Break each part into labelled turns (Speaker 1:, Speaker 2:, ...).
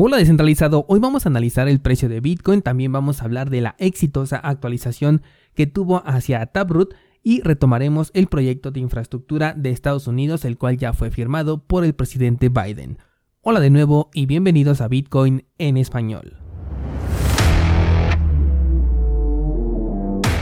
Speaker 1: Hola descentralizado, hoy vamos a analizar el precio de Bitcoin, también vamos a hablar de la exitosa actualización que tuvo hacia Taproot y retomaremos el proyecto de infraestructura de Estados Unidos, el cual ya fue firmado por el presidente Biden. Hola de nuevo y bienvenidos a Bitcoin en español.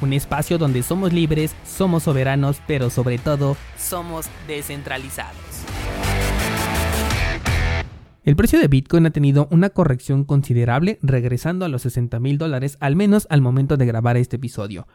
Speaker 1: un espacio donde somos libres, somos soberanos, pero sobre todo somos descentralizados. El precio de Bitcoin ha tenido una corrección considerable, regresando a los 60 mil dólares, al menos al momento de grabar este episodio.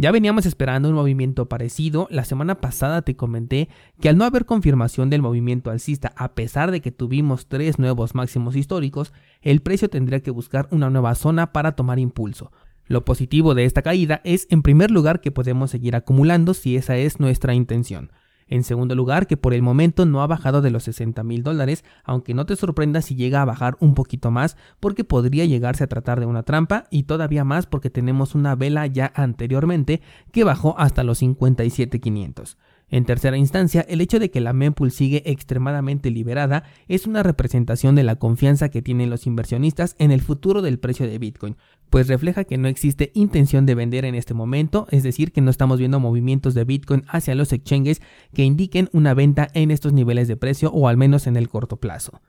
Speaker 1: Ya veníamos esperando un movimiento parecido, la semana pasada te comenté que al no haber confirmación del movimiento alcista, a pesar de que tuvimos tres nuevos máximos históricos, el precio tendría que buscar una nueva zona para tomar impulso. Lo positivo de esta caída es, en primer lugar, que podemos seguir acumulando si esa es nuestra intención. En segundo lugar, que por el momento no ha bajado de los 60 mil dólares, aunque no te sorprenda si llega a bajar un poquito más, porque podría llegarse a tratar de una trampa, y todavía más porque tenemos una vela ya anteriormente que bajó hasta los 57.500. En tercera instancia, el hecho de que la mempool sigue extremadamente liberada es una representación de la confianza que tienen los inversionistas en el futuro del precio de Bitcoin, pues refleja que no existe intención de vender en este momento, es decir, que no estamos viendo movimientos de Bitcoin hacia los exchanges que indiquen una venta en estos niveles de precio o al menos en el corto plazo.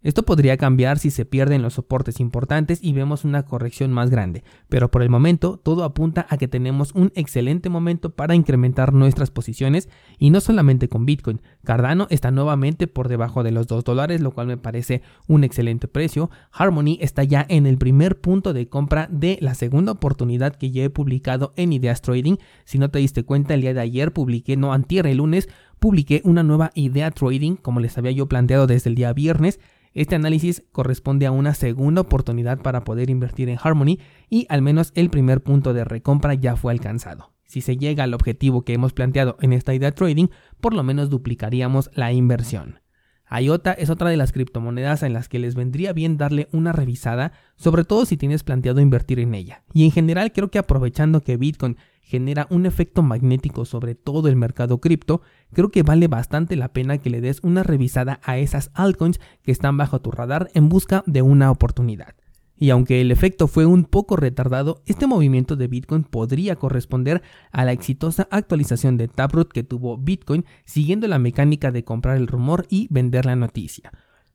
Speaker 1: Esto podría cambiar si se pierden los soportes importantes y vemos una corrección más grande, pero por el momento todo apunta a que tenemos un excelente momento para incrementar nuestras posiciones y no solamente con Bitcoin. Cardano está nuevamente por debajo de los 2 dólares, lo cual me parece un excelente precio. Harmony está ya en el primer punto de compra de la segunda oportunidad que ya he publicado en Ideas Trading. Si no te diste cuenta, el día de ayer publiqué, no antier el lunes, publiqué una nueva idea trading como les había yo planteado desde el día viernes este análisis corresponde a una segunda oportunidad para poder invertir en Harmony y al menos el primer punto de recompra ya fue alcanzado. Si se llega al objetivo que hemos planteado en esta idea trading, por lo menos duplicaríamos la inversión. IOTA es otra de las criptomonedas en las que les vendría bien darle una revisada, sobre todo si tienes planteado invertir en ella. Y en general creo que aprovechando que Bitcoin genera un efecto magnético sobre todo el mercado cripto, creo que vale bastante la pena que le des una revisada a esas altcoins que están bajo tu radar en busca de una oportunidad. Y aunque el efecto fue un poco retardado, este movimiento de Bitcoin podría corresponder a la exitosa actualización de Taproot que tuvo Bitcoin siguiendo la mecánica de comprar el rumor y vender la noticia.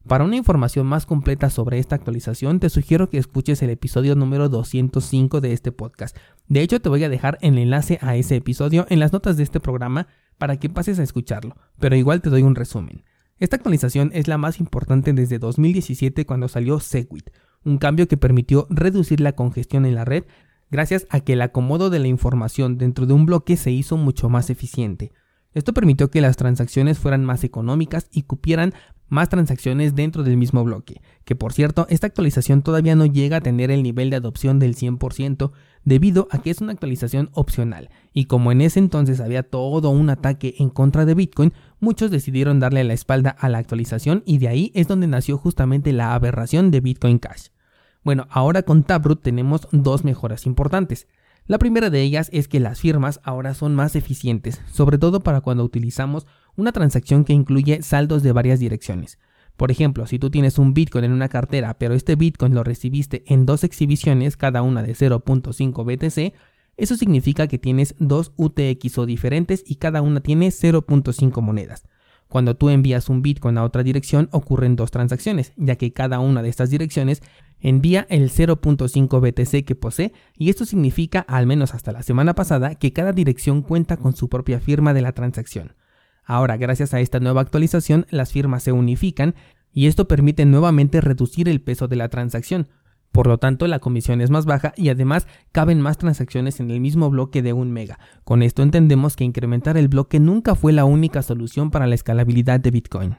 Speaker 1: Para una información más completa sobre esta actualización, te sugiero que escuches el episodio número 205 de este podcast. De hecho, te voy a dejar el enlace a ese episodio en las notas de este programa para que pases a escucharlo, pero igual te doy un resumen. Esta actualización es la más importante desde 2017 cuando salió Segwit, un cambio que permitió reducir la congestión en la red gracias a que el acomodo de la información dentro de un bloque se hizo mucho más eficiente. Esto permitió que las transacciones fueran más económicas y cupieran más transacciones dentro del mismo bloque, que por cierto, esta actualización todavía no llega a tener el nivel de adopción del 100% debido a que es una actualización opcional, y como en ese entonces había todo un ataque en contra de Bitcoin, muchos decidieron darle la espalda a la actualización y de ahí es donde nació justamente la aberración de Bitcoin Cash. Bueno, ahora con Taproot tenemos dos mejoras importantes. La primera de ellas es que las firmas ahora son más eficientes, sobre todo para cuando utilizamos una transacción que incluye saldos de varias direcciones. Por ejemplo, si tú tienes un Bitcoin en una cartera, pero este Bitcoin lo recibiste en dos exhibiciones, cada una de 0.5 BTC, eso significa que tienes dos UTXO diferentes y cada una tiene 0.5 monedas. Cuando tú envías un Bitcoin a otra dirección ocurren dos transacciones, ya que cada una de estas direcciones envía el 0.5 BTC que posee y esto significa, al menos hasta la semana pasada, que cada dirección cuenta con su propia firma de la transacción. Ahora, gracias a esta nueva actualización, las firmas se unifican y esto permite nuevamente reducir el peso de la transacción. Por lo tanto, la comisión es más baja y además caben más transacciones en el mismo bloque de un mega. Con esto entendemos que incrementar el bloque nunca fue la única solución para la escalabilidad de Bitcoin.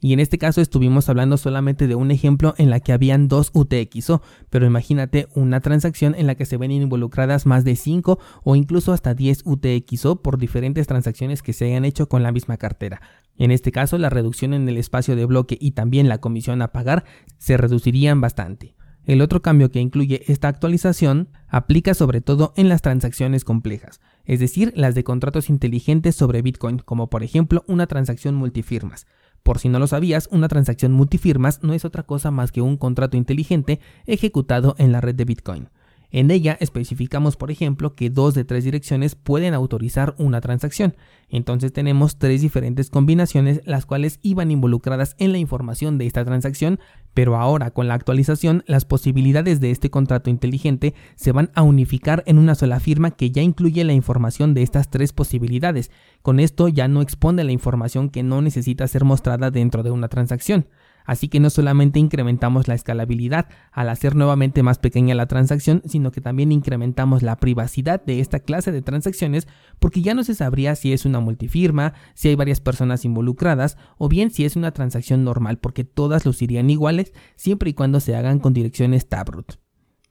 Speaker 1: Y en este caso estuvimos hablando solamente de un ejemplo en la que habían dos UTXO, pero imagínate una transacción en la que se ven involucradas más de 5 o incluso hasta 10 UTXO por diferentes transacciones que se hayan hecho con la misma cartera. En este caso, la reducción en el espacio de bloque y también la comisión a pagar se reducirían bastante. El otro cambio que incluye esta actualización aplica sobre todo en las transacciones complejas, es decir, las de contratos inteligentes sobre Bitcoin, como por ejemplo una transacción multifirmas. Por si no lo sabías, una transacción multifirmas no es otra cosa más que un contrato inteligente ejecutado en la red de Bitcoin. En ella especificamos, por ejemplo, que dos de tres direcciones pueden autorizar una transacción. Entonces tenemos tres diferentes combinaciones las cuales iban involucradas en la información de esta transacción, pero ahora con la actualización las posibilidades de este contrato inteligente se van a unificar en una sola firma que ya incluye la información de estas tres posibilidades. Con esto ya no expone la información que no necesita ser mostrada dentro de una transacción. Así que no solamente incrementamos la escalabilidad al hacer nuevamente más pequeña la transacción, sino que también incrementamos la privacidad de esta clase de transacciones porque ya no se sabría si es una multifirma, si hay varias personas involucradas o bien si es una transacción normal porque todas lucirían iguales siempre y cuando se hagan con direcciones Taproot.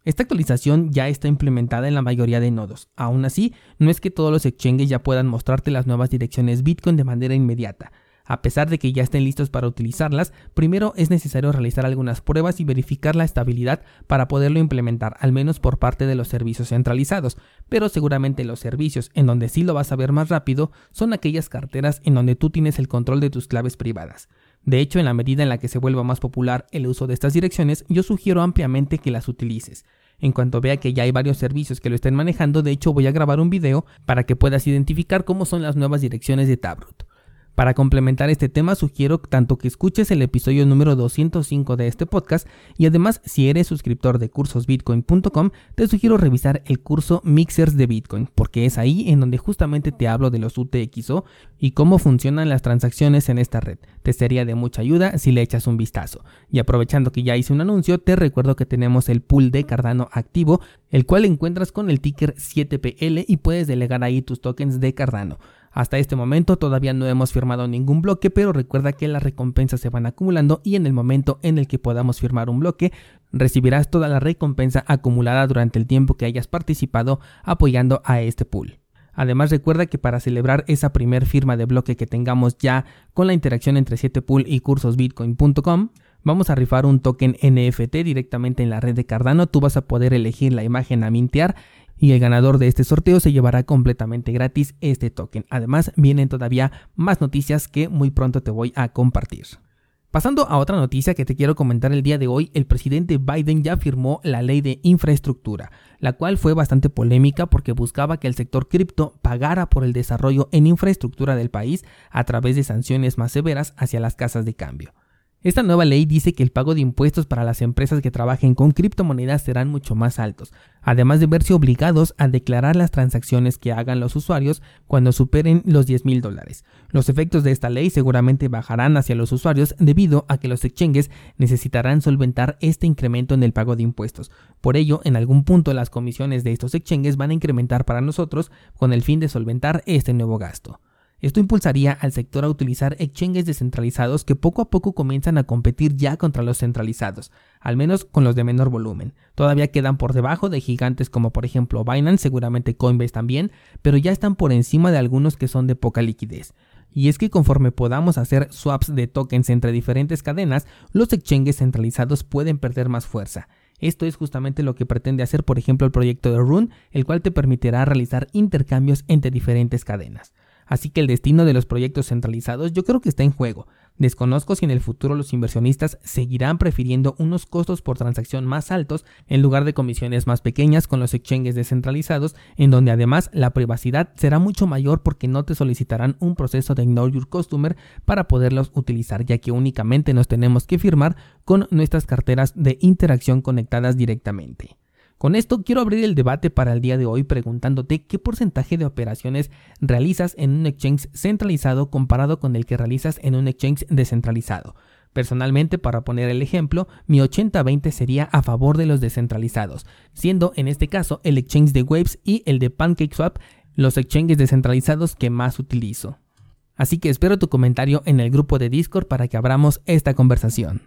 Speaker 1: Esta actualización ya está implementada en la mayoría de nodos. Aún así, no es que todos los exchanges ya puedan mostrarte las nuevas direcciones Bitcoin de manera inmediata. A pesar de que ya estén listos para utilizarlas, primero es necesario realizar algunas pruebas y verificar la estabilidad para poderlo implementar, al menos por parte de los servicios centralizados, pero seguramente los servicios en donde sí lo vas a ver más rápido son aquellas carteras en donde tú tienes el control de tus claves privadas. De hecho, en la medida en la que se vuelva más popular el uso de estas direcciones, yo sugiero ampliamente que las utilices. En cuanto vea que ya hay varios servicios que lo estén manejando, de hecho voy a grabar un video para que puedas identificar cómo son las nuevas direcciones de Taproot. Para complementar este tema, sugiero tanto que escuches el episodio número 205 de este podcast y además, si eres suscriptor de cursosbitcoin.com, te sugiero revisar el curso Mixers de Bitcoin, porque es ahí en donde justamente te hablo de los UTXO y cómo funcionan las transacciones en esta red. Te sería de mucha ayuda si le echas un vistazo. Y aprovechando que ya hice un anuncio, te recuerdo que tenemos el pool de Cardano activo, el cual encuentras con el ticker 7PL y puedes delegar ahí tus tokens de Cardano. Hasta este momento todavía no hemos firmado ningún bloque, pero recuerda que las recompensas se van acumulando y en el momento en el que podamos firmar un bloque, recibirás toda la recompensa acumulada durante el tiempo que hayas participado apoyando a este pool. Además recuerda que para celebrar esa primer firma de bloque que tengamos ya con la interacción entre 7pool y cursosbitcoin.com, vamos a rifar un token NFT directamente en la red de Cardano. Tú vas a poder elegir la imagen a mintear y el ganador de este sorteo se llevará completamente gratis este token. Además, vienen todavía más noticias que muy pronto te voy a compartir. Pasando a otra noticia que te quiero comentar el día de hoy, el presidente Biden ya firmó la ley de infraestructura, la cual fue bastante polémica porque buscaba que el sector cripto pagara por el desarrollo en infraestructura del país a través de sanciones más severas hacia las casas de cambio. Esta nueva ley dice que el pago de impuestos para las empresas que trabajen con criptomonedas serán mucho más altos, además de verse obligados a declarar las transacciones que hagan los usuarios cuando superen los 10 mil dólares. Los efectos de esta ley seguramente bajarán hacia los usuarios debido a que los exchanges necesitarán solventar este incremento en el pago de impuestos. Por ello, en algún punto las comisiones de estos exchanges van a incrementar para nosotros con el fin de solventar este nuevo gasto. Esto impulsaría al sector a utilizar exchanges descentralizados que poco a poco comienzan a competir ya contra los centralizados, al menos con los de menor volumen. Todavía quedan por debajo de gigantes como por ejemplo Binance, seguramente Coinbase también, pero ya están por encima de algunos que son de poca liquidez. Y es que conforme podamos hacer swaps de tokens entre diferentes cadenas, los exchanges centralizados pueden perder más fuerza. Esto es justamente lo que pretende hacer por ejemplo el proyecto de Rune, el cual te permitirá realizar intercambios entre diferentes cadenas. Así que el destino de los proyectos centralizados yo creo que está en juego. Desconozco si en el futuro los inversionistas seguirán prefiriendo unos costos por transacción más altos en lugar de comisiones más pequeñas con los exchanges descentralizados, en donde además la privacidad será mucho mayor porque no te solicitarán un proceso de Ignore Your Customer para poderlos utilizar, ya que únicamente nos tenemos que firmar con nuestras carteras de interacción conectadas directamente. Con esto quiero abrir el debate para el día de hoy preguntándote qué porcentaje de operaciones realizas en un exchange centralizado comparado con el que realizas en un exchange descentralizado. Personalmente, para poner el ejemplo, mi 80-20 sería a favor de los descentralizados, siendo en este caso el exchange de Waves y el de PancakeSwap los exchanges descentralizados que más utilizo. Así que espero tu comentario en el grupo de Discord para que abramos esta conversación.